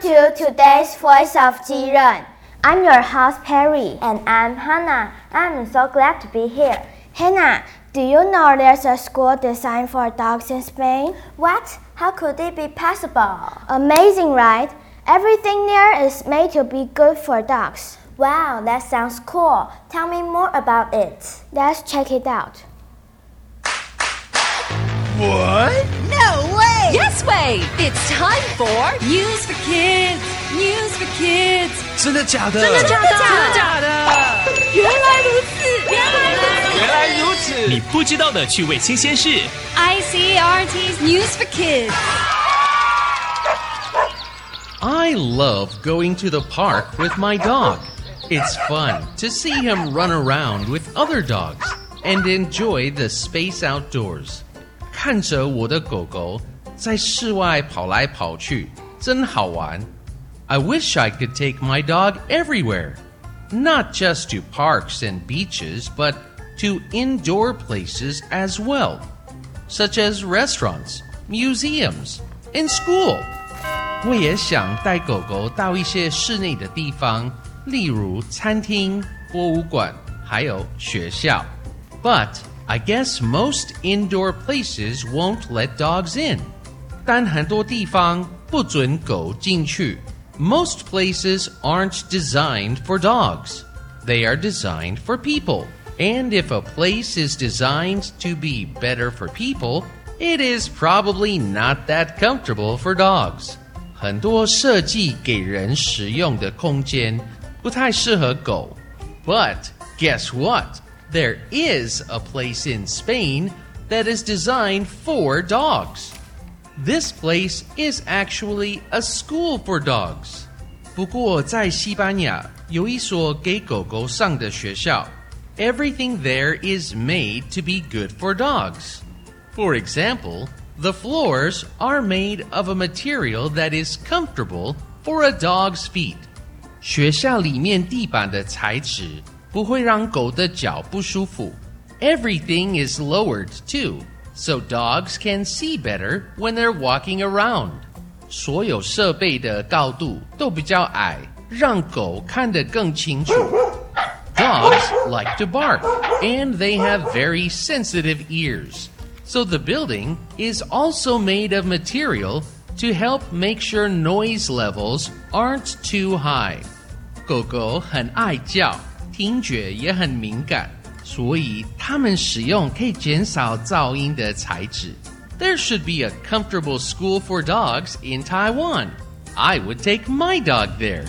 to today's Voice of Jiren. I'm your host Perry. And I'm Hannah. I'm so glad to be here. Hannah, do you know there's a school designed for dogs in Spain? What? How could it be possible? Amazing, right? Everything there is made to be good for dogs. Wow, that sounds cool. Tell me more about it. Let's check it out. What? No way! Yes way! It's time for News for Kids. News for Kids. 真的假的？真的假的？真的假的？原来如此，原来如此。原来如此！你不知道的趣味新鲜事。 ICRT's News for Kids. I love going to the park with my dog. It's fun to see him run around with other dogs and enjoy the space outdoors. 看着我的狗狗 在室外跑来跑去，真好玩。I wish I could take my dog everywhere, not just to parks and beaches, but to indoor places as well, such as restaurants, museums, and school. 我也想带狗狗到一些室内的地方，例如餐厅、博物馆，还有学校。But I guess most indoor places won't let dogs in. 但很多地方不准狗进去。Most places aren't designed for dogs. They are designed for people. And if a place is designed to be better for people, it is probably not that comfortable for dogs. 很多设计给人使用的空间不太适合狗。But guess what? There is a place in Spain that is designed for dogs. This place is actually a school for dogs. 不过在西班牙有一所给狗狗上的学校。Everything there is made to be good for dogs. For example, the floors are made of a material that is comfortable for a dog's feet. 学校里面地板的材质不会让狗的脚不舒服。Everything is lowered too, so dogs can see better when they're walking around. 所有设备的高度都比较矮，让狗看得更清楚。Dogs like to bark, and they have very sensitive ears. So the building is also made of material to help make sure noise levels aren't too high. 狗狗很爱叫，听觉也很敏感， 所以它们使用可以减少噪音的材质。There should be a comfortable school for dogs in Taiwan. I would take my dog there.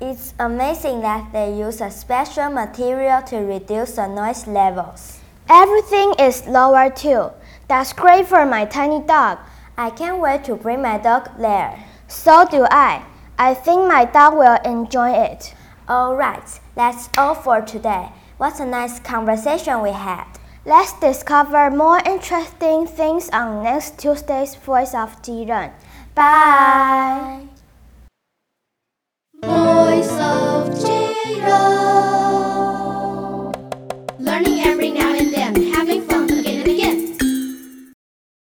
It's amazing that they use a special material to reduce the noise levels. Everything is lower too. That's great for my tiny dog. I can't wait to bring my dog there. So do I. I think my dog will enjoy it. Alright, that's all for today. What a nice conversation we had. Let's discover more interesting things on next Tuesday's Voice of Jiren. Bye. Voice